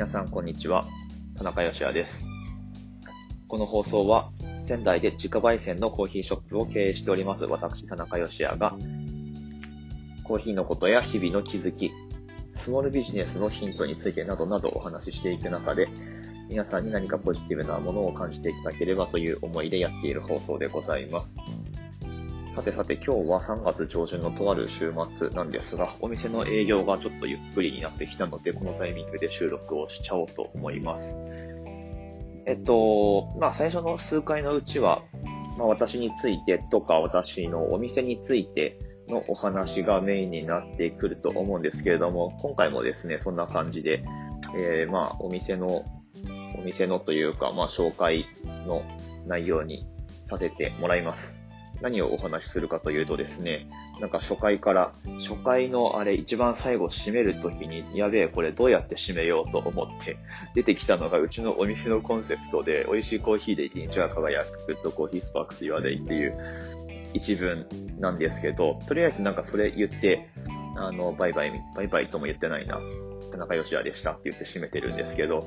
皆さん、こんにちは。田中義也です。この放送は、仙台で自家焙煎のコーヒーショップを経営しております私、田中義也が、コーヒーのことや日々の気づき、スモールビジネスのヒントについてなどなどお話ししていく中で、皆さんに何かポジティブなものを感じていただければという思いでやっている放送でございます。さてさて今日は3月上旬のとある週末なんですが、お店の営業がちょっとゆっくりになってきたので、このタイミングで収録をしちゃおうと思います。えっと、まあ最初の数回のうちは、まあ私についてとか私のお店についてのお話がメインになってくると思うんですけれども、今回もですね、そんな感じで、えー、まあお店の、お店のというか、まあ紹介の内容にさせてもらいます。何をお話しするかというとですね、なんか初回から、初回のあれ一番最後締めるときに、やべえ、これどうやって締めようと思って出てきたのがうちのお店のコンセプトで、美味しいコーヒーで一日が輝く、グッドコーヒースパークス Your Day っていう一文なんですけど、とりあえずなんかそれ言って、あの、バイバイ、バイバイとも言ってないな。田中義也でしたって言って締めてるんですけど、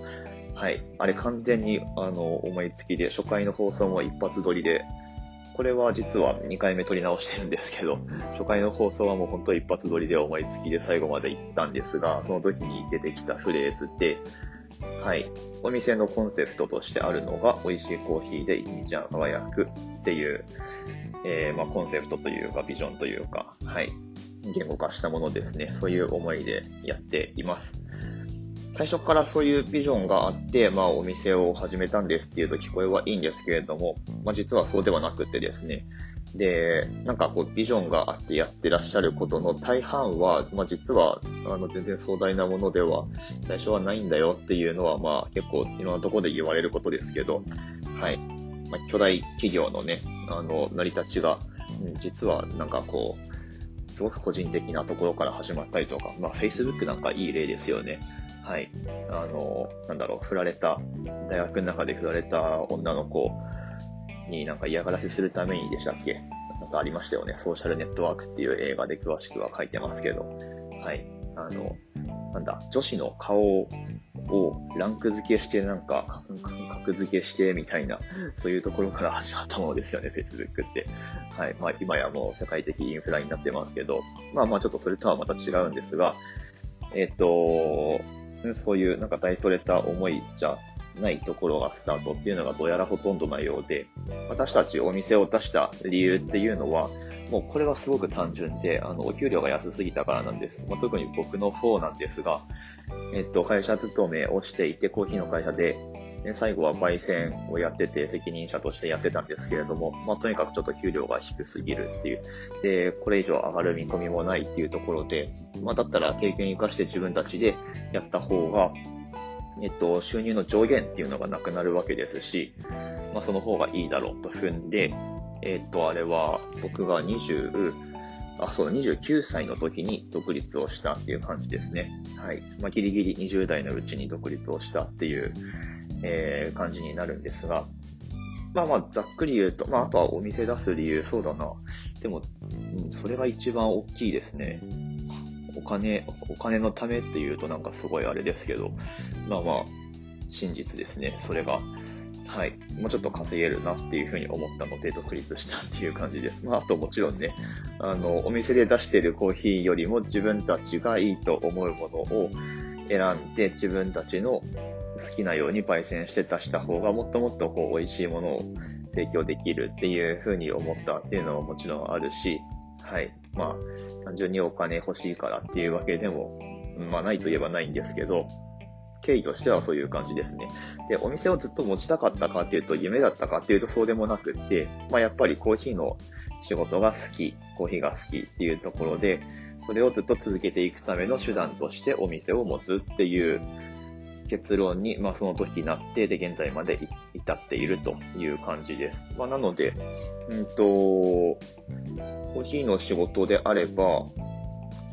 はい。あれ完全に、あの、思いつきで、初回の放送も一発撮りで、これは実は2回目撮り直してるんですけど、初回の放送はもう本当一発撮りで思いつきで最後まで行ったんですが、その時に出てきたフレーズで、はい。お店のコンセプトとしてあるのが、美味しいコーヒーで一日が輝くっていう、えー、まあ、コンセプトというか、ビジョンというか、はい。言語化したものですね。そういう思いでやっています。最初からそういうビジョンがあって、まあお店を始めたんですっていうと聞こえはいいんですけれども、まあ実はそうではなくてですね、で、なんかこうビジョンがあってやってらっしゃることの大半は、まあ実はあの全然壮大なものでは最初はないんだよっていうのはまあ結構いろんなところで言われることですけど、はい。まあ巨大企業のね、あの成り立ちが、うん実はなんかこう、すごく個人的なところから始まったりとか、まあ Facebook なんかいい例ですよね。はい。あの、なんだろう、振られた、大学の中で振られた女の子になんか嫌がらせするためにでしたっけ？なんかありましたよね。ソーシャルネットワークっていう映画で詳しくは書いてますけど。はい。あの、なんだ、女子の顔ををランク付けして、なんか、格付けしてみたいな、そういうところから始まったものですよね、Facebook って。はい。まあ、今やもう世界的インフラになってますけど、まあまあちょっとそれとはまた違うんですが、えっと、そういうなんか大それた思いじゃないところがスタートっていうのがどうやらほとんどなようで、私たちお店を出した理由っていうのは、もうこれはすごく単純で、あの、お給料が安すぎたからなんです。まあ、特に僕の方なんですが、えっと、会社勤めをしていて、コーヒーの会社で、ね、最後は焙煎をやってて、責任者としてやってたんですけれども、まあ、とにかくちょっと給料が低すぎるっていう。で、これ以上上がる見込みもないっていうところで、まあ、だったら経験生かして自分たちでやった方が、えっと、収入の上限っていうのがなくなるわけですし、まあ、その方がいいだろうと踏んで、えっと、あれは、僕が20、あ、そう、29歳の時に独立をしたっていう感じですね。はい。まあ、ギリギリ20代のうちに独立をしたっていう、えー、感じになるんですが、まあまあ、ざっくり言うと、まあ、あとはお店出す理由、そうだな。でも、うん、それが一番大きいですね。お金、お金のためっていうとなんかすごいあれですけど、まあまあ、真実ですね。それが、はい。もうちょっと稼げるなっていうふうに思ったので独立したっていう感じです。まあ、あともちろんね、あの、お店で出してるコーヒーよりも自分たちがいいと思うものを選んで自分たちの好きなように焙煎して出した方がもっともっとこう美味しいものを提供できるっていうふうに思ったっていうのはもちろんあるし、はい。まあ、単純にお金欲しいからっていうわけでも、まあないといえばないんですけど、経緯としてはそういう感じですね。で、お店をずっと持ちたかったかっていうと、夢だったかっていうとそうでもなくって、まあやっぱりコーヒーの仕事が好き、コーヒーが好きっていうところで、それをずっと続けていくための手段としてお店を持つっていう結論に、まあ、その時になって、で、現在まで至っているという感じです。まあ、なので、うんと、コーヒーの仕事であれば、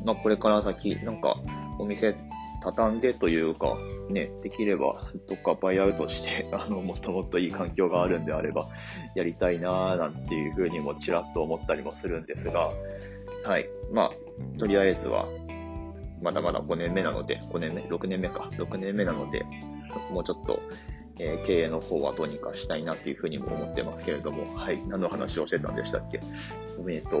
まあ、これから先、なんか、お店畳んでというか、ね、できれば、どっかバイアウトして、あの、もっともっといい環境があるんであれば、やりたいなーなんていうふうにもちらっと思ったりもするんですが、はい。まあ、とりあえずは、まだまだ5年目なので、5年目 ?6 年目か。6年目なので、もうちょっと、えー、経営の方はどうにかしたいなっていうふうにも思ってますけれども、はい。何の話をしてたんでしたっけ？えっ、と、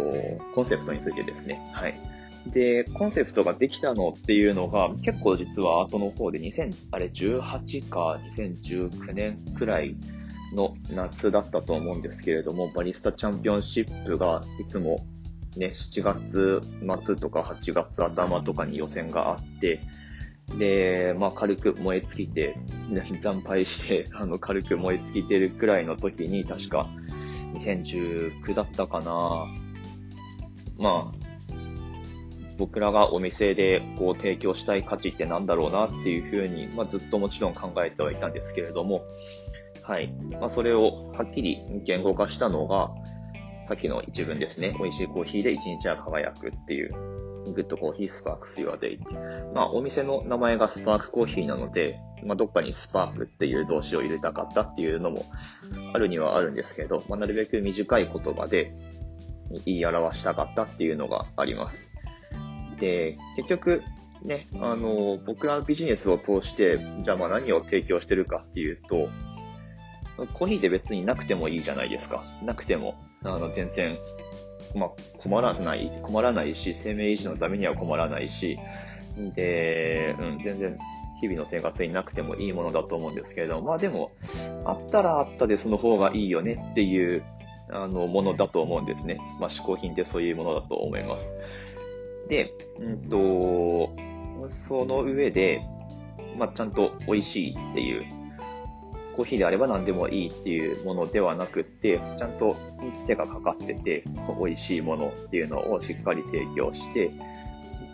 コンセプトについてですね。はい。で、コンセプトができたのっていうのが、結構実は後の方で2000、あれ18か2019年くらいの夏だったと思うんですけれども、バリスタチャンピオンシップがいつもね、7月末とか8月頭とかに予選があって、で、まあ軽く燃え尽きて、惨敗して、あの軽く燃え尽きてるくらいの時に、確か2019だったかな。まあ、僕らがお店でこう提供したい価値ってなんだろうなっていうふうに、まあ、ずっともちろん考えてはいたんですけれども、はい。まあ、それをはっきり言語化したのが、さっきの一文ですね。美味しいコーヒーで一日は輝くっていう、グッドコーヒースパークス your day まあ、お店の名前がスパークコーヒーなので、まあ、どっかにスパークっていう動詞を入れたかったっていうのもあるにはあるんですけど、まあ、なるべく短い言葉で言い表したかったっていうのがあります。で、結局、ね、あの、僕らのビジネスを通して、じゃあまあ何を提供してるかっていうと、コーヒーで別になくてもいいじゃないですか。なくても、あの、全然、まあ、困らない、困らないし、生命維持のためには困らないし、で、うん、全然、日々の生活になくてもいいものだと思うんですけれども、まあでも、あったらあったでその方がいいよねっていう、あの、ものだと思うんですね。まあ、嗜好品ってそういうものだと思います。で、うんと、その上で、まあ、ちゃんと美味しいっていう、コーヒーであれば何でもいいっていうものではなくって、ちゃんと手がかかってて、美味しいものっていうのをしっかり提供して、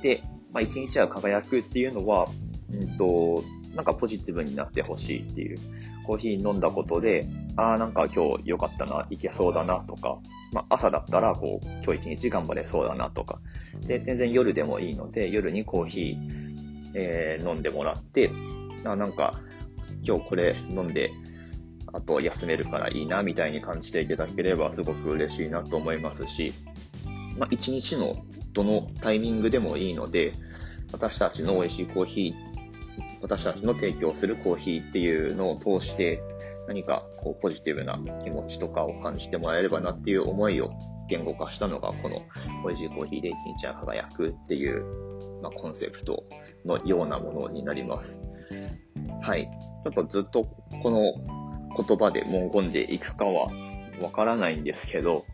で、まあ、一日は輝くっていうのは、うんと、なんかポジティブになってほしいっていう、コーヒー飲んだことで、ああ、なんか今日良かったな、いけそうだなとか、まあ、朝だったら、こう、今日一日頑張れそうだなとか、で、全然夜でもいいので、夜にコーヒー、えー、飲んでもらって、あなんか、今日これ飲んで、あと休めるからいいな、みたいに感じていただければすごく嬉しいなと思いますし、まあ、一日のどのタイミングでもいいので、私たちの美味しいコーヒー、私たちの提供するコーヒーっていうのを通して、何かこうポジティブな気持ちとかを感じてもらえればなっていう思いを言語化したのがこの美味しいコーヒーで一日は輝くっていう、まあ、コンセプトのようなものになります。はい。ちょっとずっとこの言葉で文言でいくかはわからないんですけど、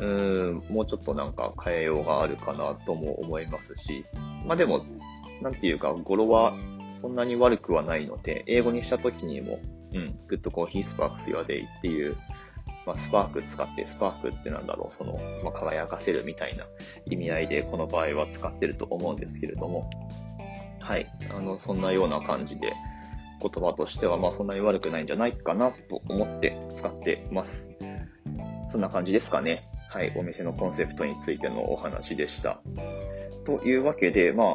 うーん、もうちょっとなんか変えようがあるかなとも思いますし、まあでも、なんていうか、語呂はそんなに悪くはないので、英語にした時にもうん、グッドコーヒースパークス your day っていう、まあ、スパーク使って、スパークってなんだろう、その、まあ、輝かせるみたいな意味合いで、この場合は使ってると思うんですけれども、はい、あの、そんなような感じで、言葉としては、まあ、そんなに悪くないんじゃないかなと思って使ってます。そんな感じですかね。はい、お店のコンセプトについてのお話でした。というわけで、まあ、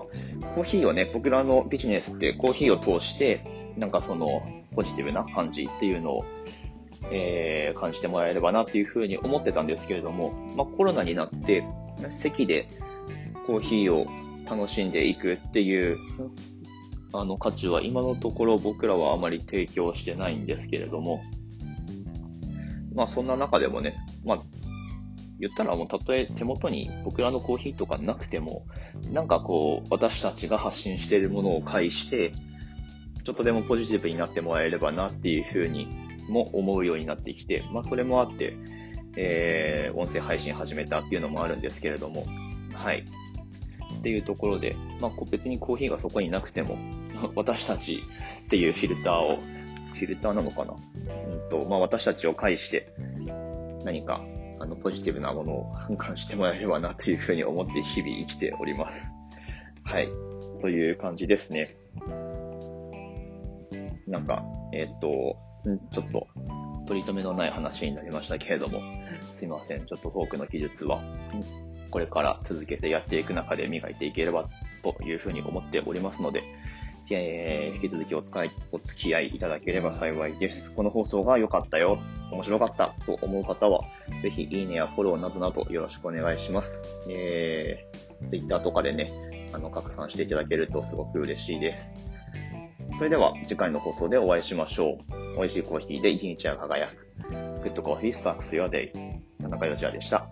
コーヒーをね、僕らのビジネスってコーヒーを通して、なんかその、ポジティブな感じっていうのを、えー、感じてもらえればなっていうふうに思ってたんですけれども、まあ、コロナになって、席でコーヒーを楽しんでいくっていう、あの価値は今のところ僕らはあまり提供してないんですけれども、まあそんな中でもね、まあ言ったらもうたとえ手元に僕らのコーヒーとかなくても、なんかこう私たちが発信しているものを介して、ちょっとでもポジティブになってもらえればなっていうふうにも思うようになってきて、まあそれもあって、えー、音声配信始めたっていうのもあるんですけれども、はい。っていうところで、まあ別にコーヒーがそこになくても、私たちっていうフィルターを、フィルターなのかな？うんと、まあ私たちを介して、何か、あの、ポジティブなものを反感じてもらえればなというふうに思って日々生きております。はい。という感じですね。なんか、えっ、と、ちょっと、取り留めのない話になりましたけれども、すいません。ちょっとトークの技術は、これから続けてやっていく中で磨いていければというふうに思っておりますので、えー、引き続きお使い、お付き合いいただければ幸いです。この放送が良かったよ、面白かったと思う方は、ぜひいいねやフォローなどなどよろしくお願いします。えー、Twitter とかでね、あの、拡散していただけるとすごく嬉しいです。それでは次回の放送でお会いしましょう。美味しいコーヒーで一日が輝く。Good Coffee Sparks Your Day。田中義也でした。